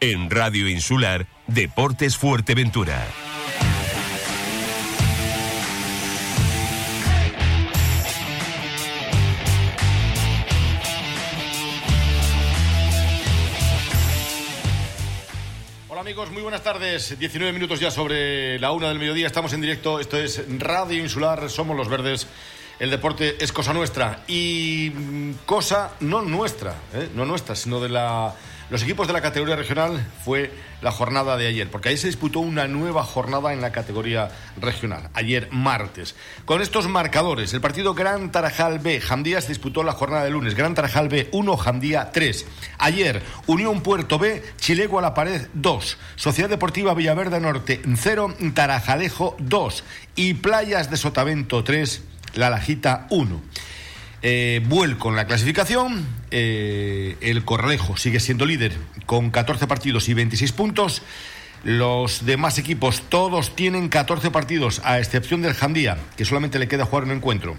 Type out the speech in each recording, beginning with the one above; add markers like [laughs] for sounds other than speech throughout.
En Radio Insular, Deportes Fuerteventura. Hola amigos, muy buenas tardes. 19 minutos ya sobre la una del mediodía. Estamos en directo. Esto es Radio Insular. Somos los verdes. El deporte es cosa nuestra. Y mm, cosa no nuestra, ¿eh? no nuestra, sino de la los equipos de la categoría regional fue la jornada de ayer, porque ahí se disputó una nueva jornada en la categoría regional, ayer martes. Con estos marcadores, el partido Gran Tarajal B, Jandía se disputó la jornada de lunes, Gran Tarajal B 1, Jandía 3. Ayer, Unión Puerto B, Chilego a la Pared 2, Sociedad Deportiva Villaverde Norte 0, Tarajalejo 2 y Playas de Sotavento 3, La Lajita 1. Eh, vuelco en la clasificación. Eh, el Corralejo sigue siendo líder con 14 partidos y 26 puntos. Los demás equipos todos tienen 14 partidos, a excepción del Jandía, que solamente le queda jugar un encuentro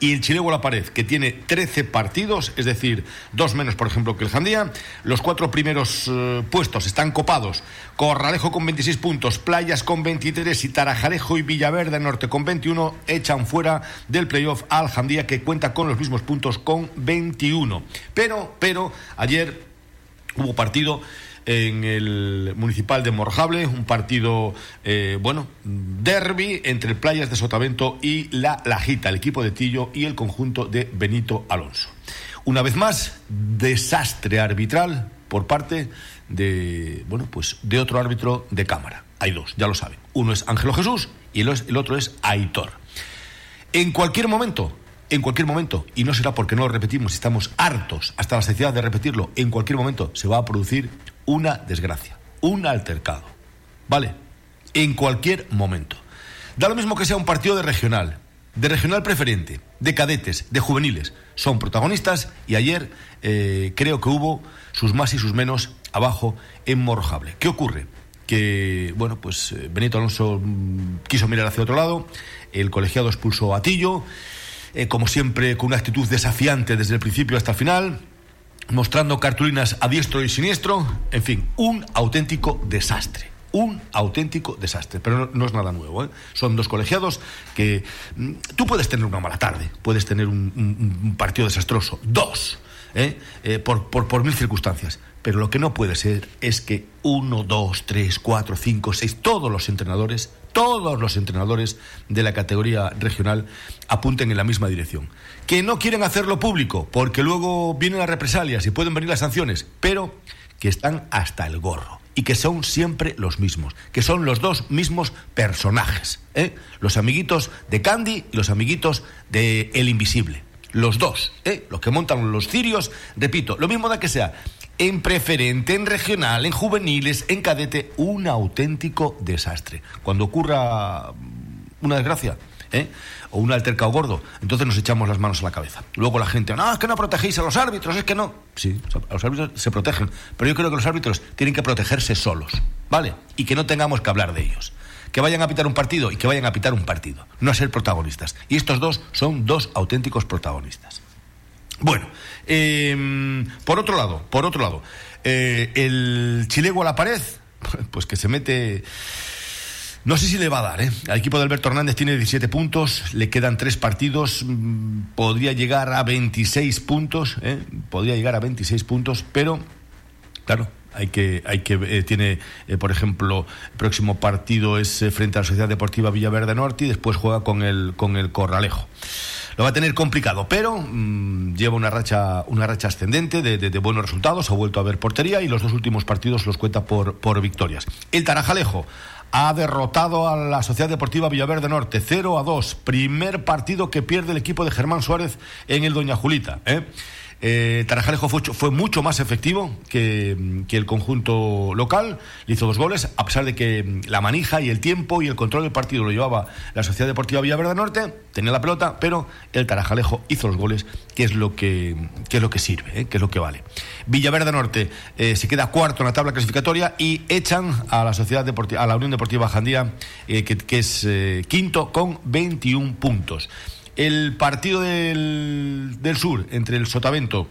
y el Chilego La Pared, que tiene 13 partidos, es decir, dos menos, por ejemplo, que el Jandía. Los cuatro primeros eh, puestos están copados. Corralejo con 26 puntos, Playas con 23 y Tarajalejo y Villaverde Norte con 21 echan fuera del playoff al Jandía, que cuenta con los mismos puntos con 21. Pero, pero, ayer hubo partido en el municipal de Morjable, un partido, eh, bueno, derby entre Playas de Sotavento y La Lajita, el equipo de Tillo y el conjunto de Benito Alonso. Una vez más, desastre arbitral por parte de, bueno, pues de otro árbitro de cámara. Hay dos, ya lo saben. Uno es Ángelo Jesús y el otro es Aitor. En cualquier momento, en cualquier momento, y no será porque no lo repetimos, estamos hartos hasta la saciedad de repetirlo, en cualquier momento se va a producir una desgracia, un altercado. ¿Vale? En cualquier momento. Da lo mismo que sea un partido de regional, de regional preferente, de cadetes, de juveniles. Son protagonistas y ayer eh, creo que hubo sus más y sus menos abajo en Morjable. ¿Qué ocurre? Que, bueno, pues eh, Benito Alonso mm, quiso mirar hacia otro lado, el colegiado expulsó a Tillo, eh, como siempre con una actitud desafiante desde el principio hasta el final mostrando cartulinas a diestro y siniestro, en fin, un auténtico desastre. Un auténtico desastre, pero no, es nada nuevo. ¿eh? Son dos colegiados que mm, tú puedes tener una mala tarde, puedes tener un, partido desastroso, dos, ¿eh? Eh, por, por, por mil circunstancias. Pero lo que no puede ser es que uno, dos, tres, cuatro, cinco, seis, todos los entrenadores, todos los entrenadores de la categoría regional apunten en la misma dirección que no quieren hacerlo público porque luego vienen las represalias y pueden venir las sanciones, pero que están hasta el gorro y que son siempre los mismos, que son los dos mismos personajes, ¿eh? los amiguitos de Candy y los amiguitos de El Invisible, los dos, ¿eh? los que montan los cirios, repito, lo mismo da que sea en preferente, en regional, en juveniles, en cadete, un auténtico desastre. Cuando ocurra una desgracia, ¿eh? o un altercado gordo, entonces nos echamos las manos a la cabeza. Luego la gente, no, es que no protegéis a los árbitros, es que no. Sí, los árbitros se protegen, pero yo creo que los árbitros tienen que protegerse solos, ¿vale? Y que no tengamos que hablar de ellos. Que vayan a pitar un partido y que vayan a pitar un partido, no a ser protagonistas. Y estos dos son dos auténticos protagonistas. Bueno, em, por otro lado, por otro lado, eh, el chilego a la pared, [laughs] pues que se mete no sé si le va a dar, ¿eh? Al equipo de Alberto Hernández tiene 17 puntos, le quedan tres partidos, mm, podría llegar a 26 puntos, ¿eh? Podría llegar a 26 puntos, pero, claro, hay que, hay que eh, tiene, eh, por ejemplo, el próximo partido es frente a la Sociedad Deportiva Villaverde Norte y después juega con el, con el Corralejo lo va a tener complicado, pero mm, lleva una racha, una racha ascendente de, buenos resultados, ha vuelto a ver portería y los dos últimos partidos los cuenta por, por victorias. El Tarajalejo ha derrotado a la Sociedad Deportiva Villaverde Norte 0 a 2. Primer partido que pierde el equipo de Germán Suárez en el Doña Julita. ¿eh? Eh, Tarajalejo fue, mucho más efectivo que, el conjunto local, le hizo dos goles, a pesar de que la manija y el tiempo y el control del partido lo llevaba la Sociedad Deportiva Villaverde Norte, tenía la pelota, pero el Tarajalejo hizo los goles, que es lo que, es lo que sirve, ¿eh? que es lo que vale. Villaverde Norte eh, se queda cuarto en la tabla clasificatoria y echan a la Sociedad Deportiva, a la Unión Deportiva Jandía, que, que, es quinto con 21 puntos. El partido del, sur entre el Sotavento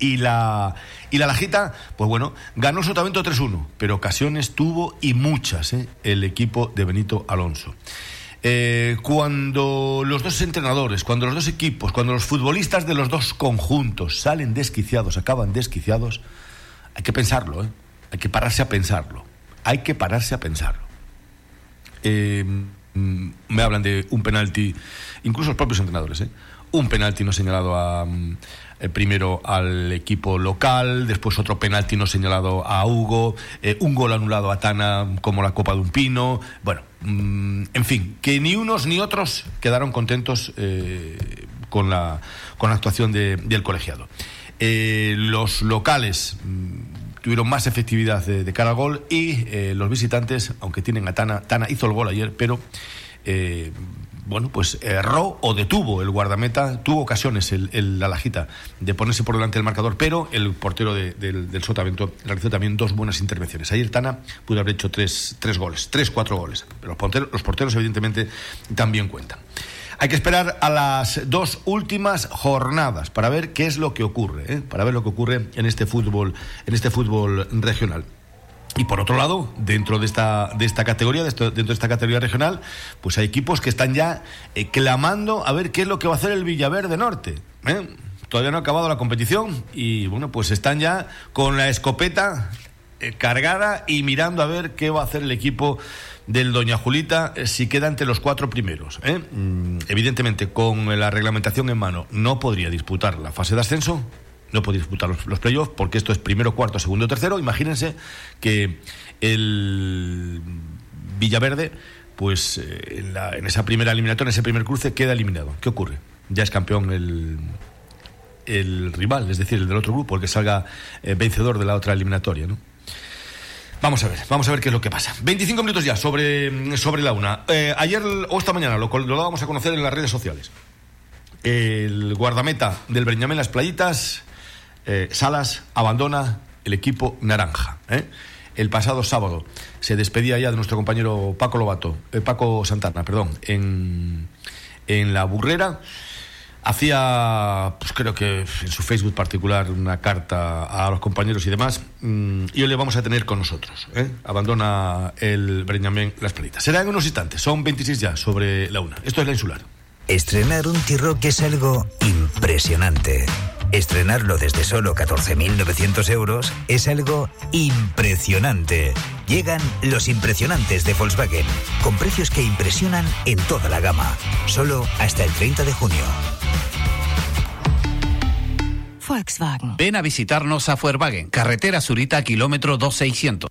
Y la, y la Lajita, pues bueno, ganó Sotavento 3-1, pero ocasiones tuvo y muchas ¿eh? el equipo de Benito Alonso. Eh, cuando los dos entrenadores, cuando los dos equipos, cuando los futbolistas de los dos conjuntos salen desquiciados, acaban desquiciados, hay que pensarlo, ¿eh? hay que pararse a pensarlo, hay que pararse a pensarlo. Eh, me hablan de un penalti, incluso los propios entrenadores, ¿eh? un penalti no señalado a, mm, eh, primero al equipo local, después otro penalti no señalado a Hugo, eh, un gol anulado a Tana como la copa de un pino. Bueno, mm, en fin, que ni unos ni otros quedaron contentos eh, con, la, con la actuación del colegiado. los locales mm, tuvieron más efectividad de, cara al gol y los visitantes, aunque tienen a Tana, Tana hizo el gol ayer, pero bueno, pues erró o detuvo el guardameta, tuvo ocasiones el, la lajita de ponerse por delante del marcador, pero el portero del, del Sotavento realizó también dos buenas intervenciones. Ayer Tana pudo haber hecho tres, tres goles, tres, cuatro goles. Pero los porteros, los porteros evidentemente también cuentan. Hay que esperar a las dos últimas jornadas para ver qué es lo que ocurre, ¿eh? para ver lo que ocurre en este fútbol, en este fútbol regional. Y por otro lado, dentro de esta, de esta categoría, dentro de esta categoría regional, pues hay equipos que están ya eh, clamando a ver qué es lo que va a hacer el Villaverde Norte. ¿eh? Todavía no ha acabado la competición y bueno, pues están ya con la escopeta cargada y mirando a ver qué va a hacer el equipo del Doña Julita si queda entre los cuatro primeros. Mm, evidentemente, con la reglamentación en mano, no podría disputar la fase de ascenso, no puede disputar los, playoffs porque esto es primero, cuarto, segundo, tercero. Imagínense que el Villaverde, pues eh, en, esa primera eliminatoria, en ese primer cruce, queda eliminado. ¿Qué ocurre? Ya es campeón el, el rival, es decir, el del otro grupo, el que salga eh, vencedor de la otra eliminatoria, ¿no? Vamos a ver, vamos a ver qué es lo que pasa. 25 minutos ya sobre, sobre la una. Eh, ayer o esta mañana lo, lo vamos a conocer en las redes sociales. El guardameta del Breñamén Las Playitas eh, Salas abandona el equipo naranja. ¿eh? El pasado sábado se despedía ya de nuestro compañero Paco Lobato, Paco Santana, perdón, en, en la burrera. Hacía, pues creo que en su Facebook particular, una carta a los compañeros y demás. Mm, y hoy le vamos a tener con nosotros. Abandona el Breñamén Las Palitas. Será en unos instantes, son 26 ya sobre la una. Esto es la insular. Estrenar un T-Rock es algo impresionante. Estrenarlo desde solo 14.900 euros es algo impresionante. Llegan los impresionantes de Volkswagen, con precios que impresionan en toda la gama, solo hasta el 30 de junio. Volkswagen. Ven a visitarnos a Volkswagen, carretera Surita, kilómetro 2600.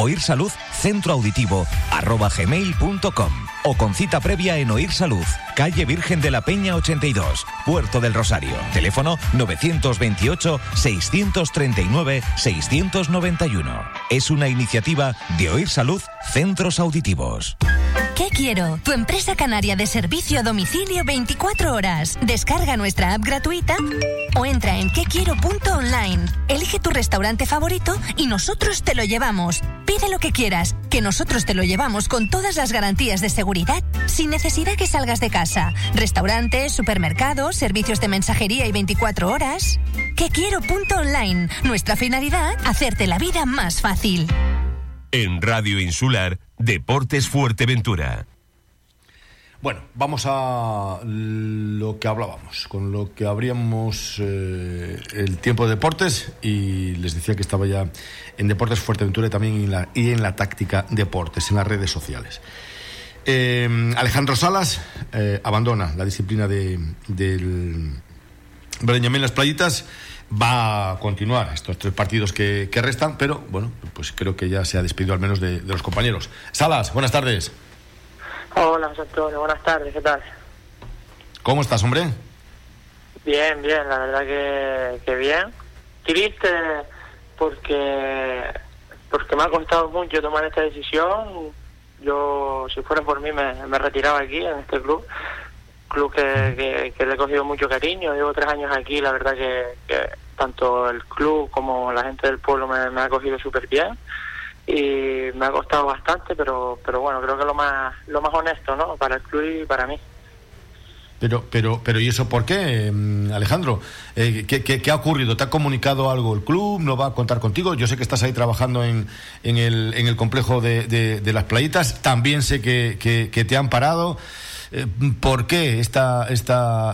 Oír Salud Centro Auditivo arroba gmail.com o con cita previa en Oír Salud, calle Virgen de la Peña 82, Puerto del Rosario. Teléfono 928-639-691. Es una iniciativa de Oír Salud Centros Auditivos. ¿Qué quiero? Tu empresa canaria de servicio a domicilio 24 horas. Descarga nuestra app gratuita o entra en quequiero.online. Elige tu restaurante favorito y nosotros te lo llevamos. Pide lo que quieras, que nosotros te lo llevamos con todas las garantías de seguridad, sin necesidad que salgas de casa. Restaurantes, supermercados, servicios de mensajería y 24 horas. Que quiero punto online. Nuestra finalidad, hacerte la vida más fácil. En Radio Insular, Deportes Fuerteventura. Bueno, vamos a lo que hablábamos, con lo que abríamos eh, el tiempo de deportes y les decía que estaba ya en Deportes Fuerteventura y también en la, y en la táctica deportes, en las redes sociales. Eh, Alejandro Salas eh, abandona la disciplina de, del Breñamén Las Playitas. Va a continuar estos tres partidos que, restan, pero bueno, pues creo que ya se ha despedido al menos de los compañeros. Salas, buenas tardes. Hola, Antonio, buenas tardes, ¿qué tal? ¿Cómo estás, hombre? Bien, bien, la verdad que, que bien. triste porque porque me ha costado mucho tomar esta decisión. Yo, si fuera por mí, me, me retiraba aquí, en este club. Club que, que, le he cogido mucho cariño. Llevo tres años aquí, la verdad que, tanto el club como la gente del pueblo me, ha cogido súper bien. Y me ha costado bastante, pero, pero bueno, creo que lo más, lo más honesto, ¿no? Para el club y para mí. Pero, pero, pero, ¿y eso por qué, mm, Alejandro? Eh, ¿qué, qué, ha ocurrido? ¿Te ha comunicado algo el club? ¿No va a contar contigo? Yo sé que estás ahí trabajando en, en, el, en el complejo de, de, las playitas. También sé que, que te han parado. Eh, ¿Por qué esta...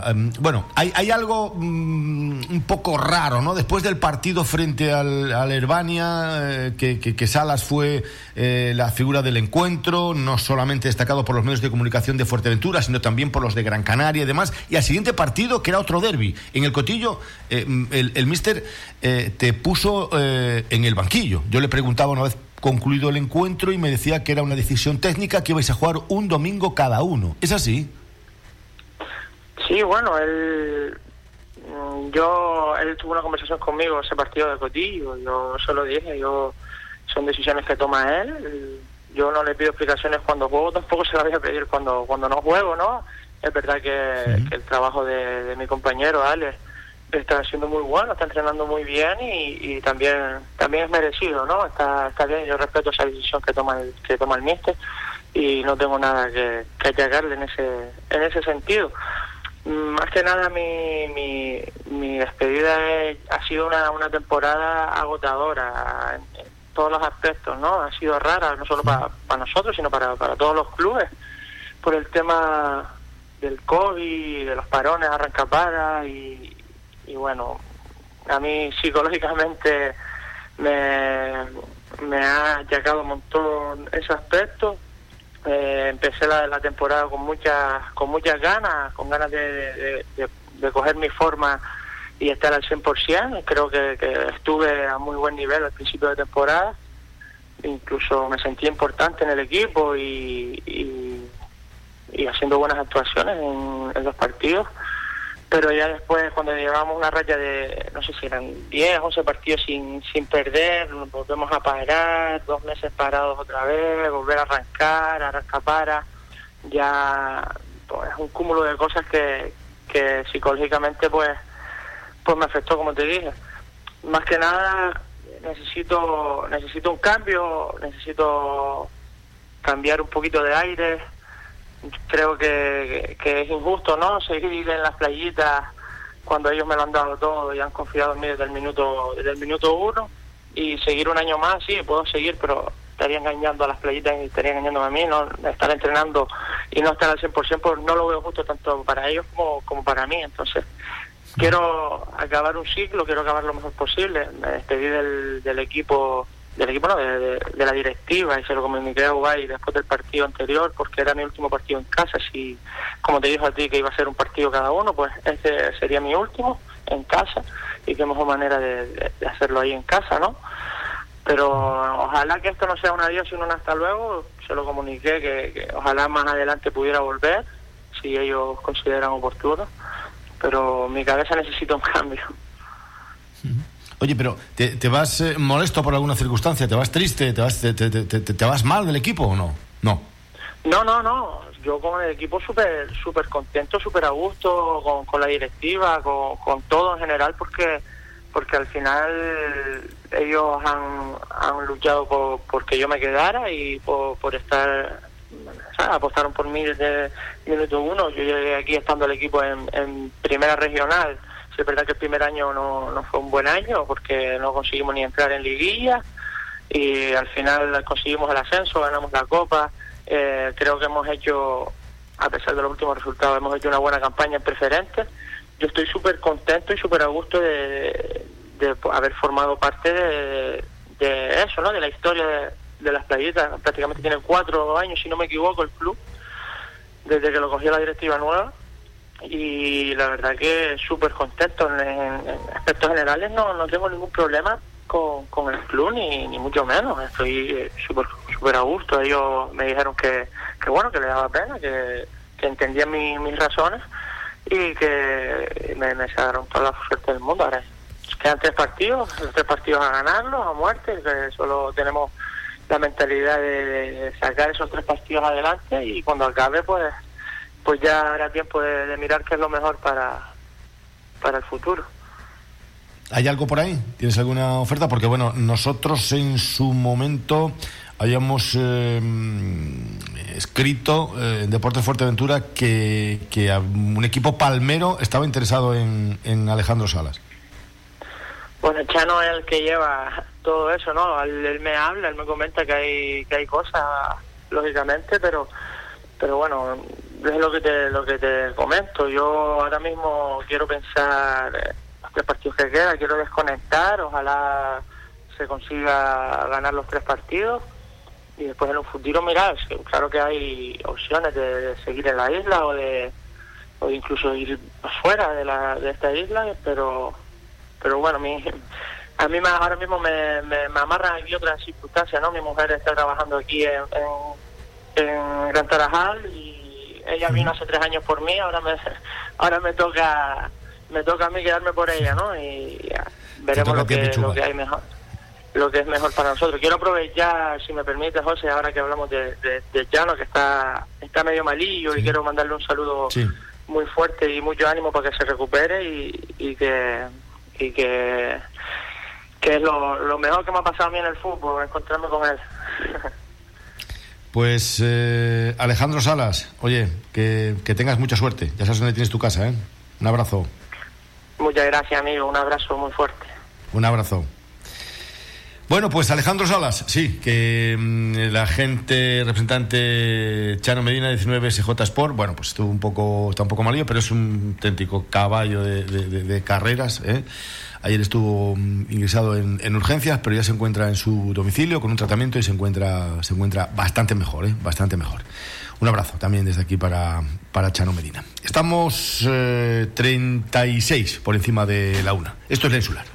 em, bueno, hay, hay algo mm, un poco raro, ¿no? Después del partido frente al, al Herbania, eh, que, que, Salas fue eh, la figura del encuentro, no solamente destacado por los medios de comunicación de Fuerteventura, sino también por los de Gran Canaria y demás. Y al siguiente partido, que era otro derby, en el Cotillo, el mister te puso en el banquillo. Yo le preguntaba una vez concluido el encuentro y me decía que era una decisión técnica que ibais a jugar un domingo cada uno. ¿Es así? Sí, bueno, él, mm, yo, él tuvo una conversación conmigo ese partido de Cotillo, yo se lo dije, yo, son decisiones que toma él, yo no le pido explicaciones cuando juego, tampoco se las voy a pedir cuando, cuando no juego, ¿no? Es verdad que, el trabajo de, de mi compañero, Alex, está siendo muy bueno, está entrenando muy bien y, también también es merecido, ¿no? Está, está bien, yo respeto esa decisión que toma el, que toma el mister y no tengo nada que, que en ese en ese sentido. Mm, más que nada mi, mi, mi despedida ha sido una, una temporada agotadora en, todos los aspectos, ¿no? Ha sido rara, no solo para, para nosotros, sino para, para todos los clubes, por el tema del COVID, de los parones arrancapadas y, y bueno, a mí psicológicamente me, me ha llegado un montón ese aspecto. Eh, empecé la, la, temporada con muchas con muchas ganas, con ganas de, de, coger mi forma y estar al 100%. Creo que, estuve a muy buen nivel al principio de temporada. Incluso me sentí importante en el equipo y, y, haciendo buenas actuaciones en los partidos pero ya después cuando llevamos una raya de, no sé si eran 10, 11 partidos sin, sin perder, nos volvemos a parar, dos meses parados otra vez, volver a arrancar, arrancar para, ya pues, es un cúmulo de cosas que, que psicológicamente pues, pues me afectó, como te dije. Más que nada necesito, necesito un cambio, necesito cambiar un poquito de aire, creo que, es injusto, ¿no? Seguir en las playitas cuando ellos me lo han dado todo y han confiado en mí desde el minuto, desde el minuto uno. Y seguir un año más, sí, puedo seguir, pero estaría engañando a las playitas y estaría engañándome a mí, no estar entrenando y no estar al 100%, pues no lo veo justo tanto para ellos como, como para mí, entonces quiero acabar un ciclo, quiero acabar lo mejor posible, me despedí del equipo del equipo, no, de, la directiva, y se lo comuniqué a Uruguay después del partido anterior, porque era mi último partido en casa. Si, como te dijo a ti, que iba a ser un partido cada uno, pues este sería mi último en casa, y qué mejor manera de, hacerlo ahí en casa, ¿no? Pero ojalá que esto no sea un adiós, sino un hasta luego. Se lo comuniqué que, ojalá más adelante pudiera volver, si ellos consideran oportuno. Pero mi cabeza necesita un [laughs] cambio. Oye, pero ¿te, vas eh, molesto por alguna circunstancia? ¿Te vas triste? ¿Te vas, te, te, vas mal del equipo o no? No. No, no. Yo con el equipo súper súper contento, súper a gusto, con, la directiva, con, todo en general, porque porque al final ellos han, han luchado por, por que yo me quedara y por, estar apostaron por mí desde minuto uno. Yo llegué aquí estando el equipo en primera regional es verdad que el primer año no, fue un buen año porque no conseguimos ni entrar en liguilla y al final conseguimos el ascenso, ganamos la copa. Eh, creo que hemos hecho, a pesar de los últimos resultados, hemos hecho una buena campaña en preferentes. Yo estoy súper contento y súper a gusto de, haber formado parte de, eso, ¿no? De la historia de, de las playitas. Prácticamente tiene cuatro años, si no me equivoco, el club, desde que lo cogió la directiva nueva y la verdad que súper contento. En, aspectos generales no, no tengo ningún problema con, con el club, ni, ni mucho menos. Estoy eh, súper super a gusto. Ellos me dijeron que, que bueno, que les daba pena, que, que entendían mis razones y que me, me toda la suerte del mundo. Ahora quedan tres partidos, los tres partidos a ganarlos, a muerte, solo tenemos la mentalidad de, sacar esos tres partidos adelante y cuando acabe pues pues ya hará tiempo de, mirar qué es lo mejor para, para el futuro. ¿Hay algo por ahí? ¿Tienes alguna oferta? Porque bueno, nosotros en su momento habíamos eh, escrito eh, en Deportes Fuerteventura que, que un equipo palmero estaba interesado en, en Alejandro Salas. Bueno, Chano es el que lleva todo eso, ¿no? Él, me habla, él me comenta que hay que hay cosas, lógicamente, pero pero bueno, es lo que te lo que te comento. Yo ahora mismo quiero pensar los tres partidos que quedan, quiero desconectar, ojalá se consiga ganar los tres partidos y después en un futuro mirar, claro que hay opciones de, seguir en la isla o de o incluso ir afuera de la de esta isla, pero pero bueno, mi, [laughs] a mí ahora mismo me, me, me aquí otras circunstancias, ¿no? Mi mujer está trabajando aquí en, en, Gran Tarajal y ella vino hace tres años por mí, ahora me [laughs] ahora me toca me toca a mí quedarme por ella, ¿no? Y veremos lo que, lo que hay mejor lo que es mejor para nosotros. Quiero aprovechar, si me permite, José, ahora que hablamos de, de, de Llano, que está, está medio malillo, y quiero mandarle un saludo muy fuerte y mucho ánimo para que se recupere y, y que y que, que es lo, mejor que me ha pasado a mí en el fútbol, encontrarme con él. [laughs] Pues eh, Alejandro Salas, oye, que, que, tengas mucha suerte. Ya sabes dónde tienes tu casa, ¿eh? Un abrazo. Muchas gracias, amigo. Un abrazo muy fuerte. Un abrazo. Bueno, pues Alejandro Salas, sí, que mm, la gente representante Chano Medina, 19 SJ Sport, bueno, pues estuvo un poco, está un poco malillo, pero es un auténtico caballo de, carreras. ¿eh? Ayer estuvo mm, ingresado en, urgencias, pero ya se encuentra en su domicilio con un tratamiento y se encuentra, se encuentra bastante mejor, ¿eh? bastante mejor. Un abrazo también desde aquí para, para Chano Medina. Estamos 36 eh, por encima de la una. Esto es la insular.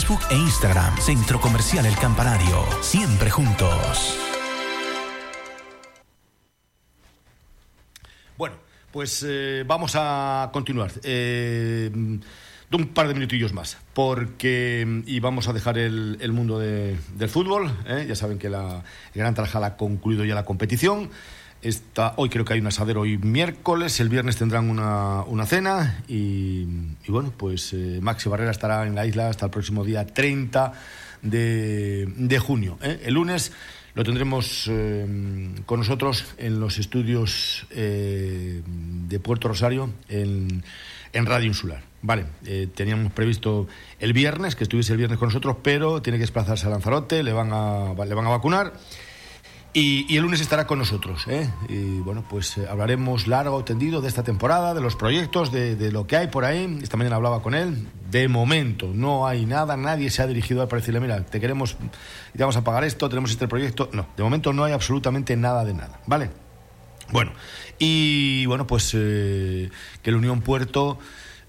Facebook e Instagram. Centro Comercial El Campanario. Siempre juntos. Bueno, pues eh, vamos a continuar. Eh, un par de minutillos más, porque y vamos a dejar el, mundo del fútbol. ¿eh? Ya saben que la Gran Tarajal ha concluido ya la competición hoy creo que hay un asadero hoy miércoles, el viernes tendrán una, una cena y, bueno, pues eh, Maxi Barrera estará en la isla hasta el próximo día 30 de, junio. ¿eh? El lunes lo tendremos eh, con nosotros en los estudios de Puerto Rosario en, en Radio Insular. Vale, teníamos previsto el viernes, que estuviese el viernes con nosotros, pero tiene que desplazarse a Lanzarote, le van a, le van a vacunar. Y, el lunes estará con nosotros. ¿eh? Y bueno, pues eh, hablaremos largo, tendido de esta temporada, de los proyectos, de, lo que hay por ahí. Esta mañana hablaba con él. De momento no hay nada, nadie se ha dirigido a para decirle, mira, te queremos, te vamos a pagar esto, tenemos este proyecto. No, de momento no hay absolutamente nada de nada. ¿Vale? Bueno, y bueno, pues eh, que la Unión Puerto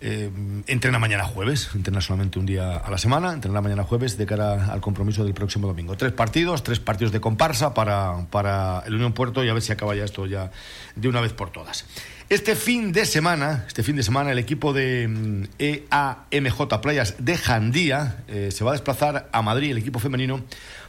eh, entrena mañana jueves, entrena solamente un día a la semana, entrena mañana jueves de cara al compromiso del próximo domingo. Tres partidos, tres partidos de comparsa para, para el Unión Puerto y a ver si acaba ya esto ya de una vez por todas. Este fin de semana, este fin de semana, el equipo de mm, EAMJ Playas de Jandía eh, se va a desplazar a Madrid, el equipo femenino,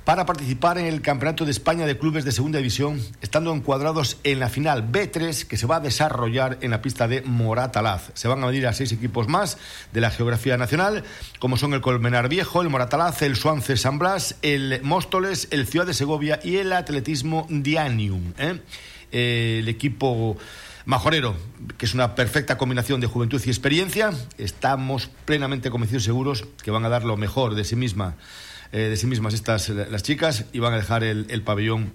para participar en el Campeonato de España de Clubes de Segunda División, estando encuadrados en la final B3 que se va a desarrollar en la pista de Moratalaz. Se van a medir a seis equipos más de la geografía nacional, como son el Colmenar Viejo, el Moratalaz, el Suance San Blas, el Móstoles, el Ciudad de Segovia y el Atletismo Dianium. ¿eh? Eh, el equipo Majorero, que es una perfecta combinación de juventud y experiencia, estamos plenamente convencidos seguros que van a dar lo mejor de sí misma eh, de sí mismas estas las chicas y van a dejar el, pabellón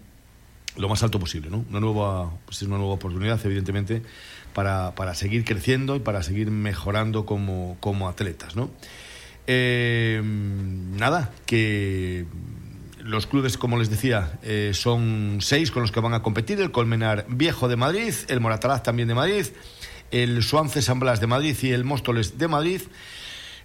lo más alto posible, ¿no? Una nueva, pues es una nueva oportunidad, evidentemente, para, para, seguir creciendo y para seguir mejorando como, como atletas, ¿no? Eh, nada, que los clubes, como les decía, eh, son seis con los que van a competir: el Colmenar Viejo de Madrid, el Moratalaz también de Madrid, el Suance San Blas de Madrid y el Móstoles de Madrid.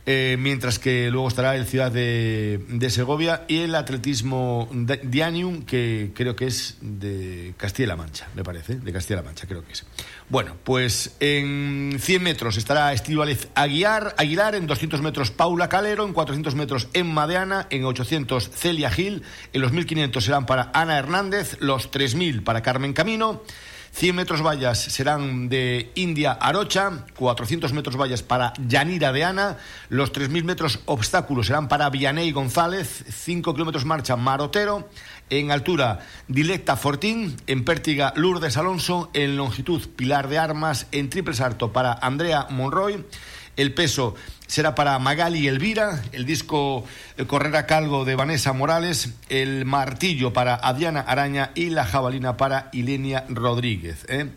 Eh, mientras que luego estará el Ciudad de, Segovia y el Atletismo Dianium, que creo que es de Castilla-La Mancha, me parece, de Castilla-La Mancha, creo que es. Bueno, pues en 100 metros estará Estíbaliz Aguilar, Aguilar, en 200 metros Paula Calero, en 400 metros Emma Deana, en 800 Celia Gil, en los 1500 serán para Ana Hernández, los 3000 para Carmen Camino. 100 metros vallas serán de India Arocha, 400 metros vallas para Yanira de Ana, los 3.000 metros obstáculos serán para Vianey González, 5 kilómetros marcha Marotero, en altura Directa Fortín, en pértiga Lourdes Alonso, en longitud Pilar de Armas, en triple salto para Andrea Monroy, el peso será para Magali Elvira, el disco eh, Correr a Calgo de Vanessa Morales, el martillo para Adriana Araña y la jabalina para Ilenia Rodríguez. ¿eh?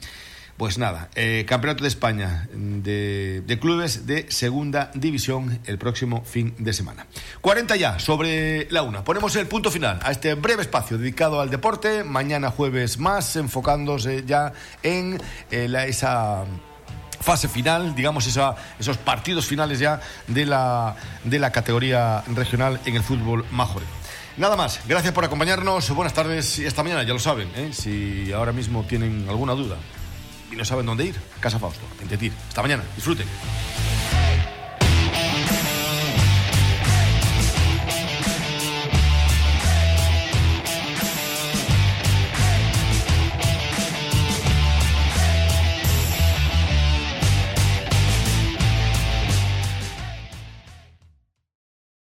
Pues nada, eh, Campeonato de España de, de, clubes de segunda división el próximo fin de semana. 40 ya sobre la una. Ponemos el punto final a este breve espacio dedicado al deporte. Mañana jueves más, enfocándose ya en la, esa fase final, digamos, esa, esos partidos finales ya de la, de la categoría regional en el fútbol majorero. Nada más, gracias por acompañarnos, buenas tardes y esta mañana, ya lo saben, ¿eh? si ahora mismo tienen alguna duda y no saben dónde ir, Casa Fausto, en Tetir. Hasta mañana, disfruten.